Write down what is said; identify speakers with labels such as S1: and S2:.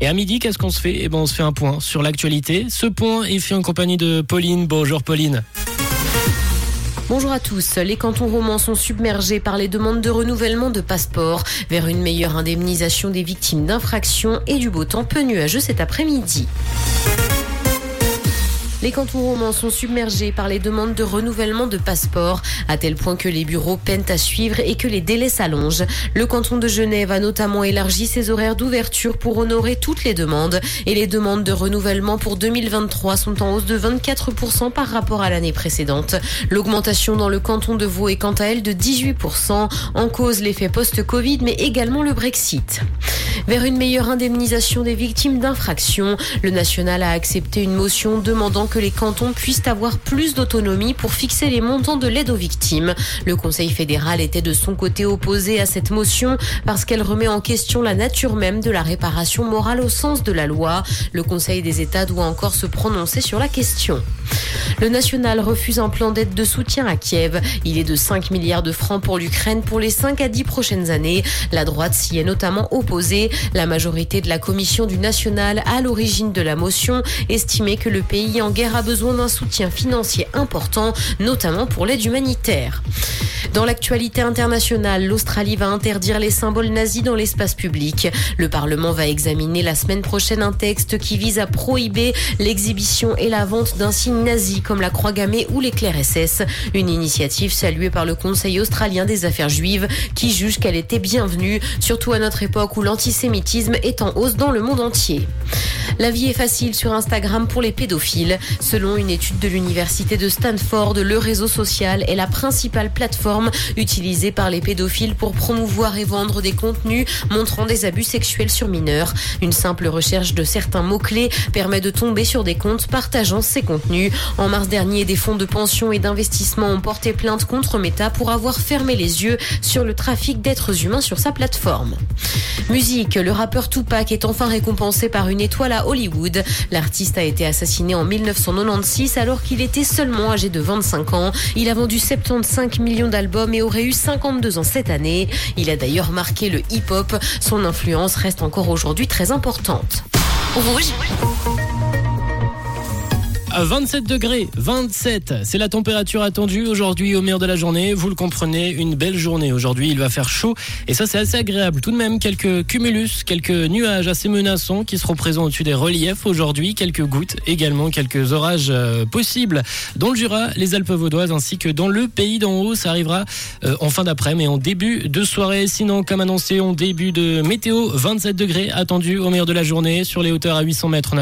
S1: Et à midi, qu'est-ce qu'on se fait? Eh ben, on se fait un point sur l'actualité. Ce point est fait en compagnie de Pauline. Bonjour Pauline.
S2: Bonjour à tous. Les cantons romans sont submergés par les demandes de renouvellement de passeports vers une meilleure indemnisation des victimes d'infractions et du beau temps peu nuageux cet après-midi. Les cantons romans sont submergés par les demandes de renouvellement de passeports, à tel point que les bureaux peinent à suivre et que les délais s'allongent. Le canton de Genève a notamment élargi ses horaires d'ouverture pour honorer toutes les demandes et les demandes de renouvellement pour 2023 sont en hausse de 24% par rapport à l'année précédente. L'augmentation dans le canton de Vaud est quant à elle de 18%, en cause l'effet post-Covid mais également le Brexit. Vers une meilleure indemnisation des victimes d'infractions, le national a accepté une motion demandant que les cantons puissent avoir plus d'autonomie pour fixer les montants de l'aide aux victimes. Le Conseil fédéral était de son côté opposé à cette motion parce qu'elle remet en question la nature même de la réparation morale au sens de la loi. Le Conseil des États doit encore se prononcer sur la question. Le national refuse un plan d'aide de soutien à Kiev. Il est de 5 milliards de francs pour l'Ukraine pour les 5 à 10 prochaines années. La droite s'y est notamment opposée. La majorité de la commission du national à l'origine de la motion estimait que le pays en guerre a besoin d'un soutien financier important, notamment pour l'aide humanitaire. Dans l'actualité internationale, l'Australie va interdire les symboles nazis dans l'espace public. Le Parlement va examiner la semaine prochaine un texte qui vise à prohiber l'exhibition et la vente d'un signe nazi comme la croix gammée ou l'éclair SS. Une initiative saluée par le Conseil australien des affaires juives qui juge qu'elle était bienvenue, surtout à notre époque où l'antisémitisme est en hausse dans le monde entier. La vie est facile sur Instagram pour les pédophiles. Selon une étude de l'université de Stanford, le réseau social est la principale plateforme utilisée par les pédophiles pour promouvoir et vendre des contenus montrant des abus sexuels sur mineurs. Une simple recherche de certains mots-clés permet de tomber sur des comptes partageant ces contenus. En mars dernier, des fonds de pension et d'investissement ont porté plainte contre Meta pour avoir fermé les yeux sur le trafic d'êtres humains sur sa plateforme. Musique, le rappeur Tupac est enfin récompensé par une étoile à Hollywood. L'artiste a été assassiné en 1996 alors qu'il était seulement âgé de 25 ans. Il a vendu 75 millions d'albums et aurait eu 52 ans cette année. Il a d'ailleurs marqué le hip-hop. Son influence reste encore aujourd'hui très importante.
S1: 27 degrés, 27, c'est la température attendue aujourd'hui au meilleur de la journée. Vous le comprenez, une belle journée aujourd'hui. Il va faire chaud et ça c'est assez agréable. Tout de même quelques cumulus, quelques nuages assez menaçants qui seront présents au-dessus des reliefs aujourd'hui, quelques gouttes également, quelques orages euh, possibles dans le Jura, les Alpes vaudoises ainsi que dans le pays d'en haut. Ça arrivera euh, en fin d'après, mais en début de soirée. Sinon, comme annoncé, en début de météo, 27 degrés attendus au meilleur de la journée sur les hauteurs à 800 mètres.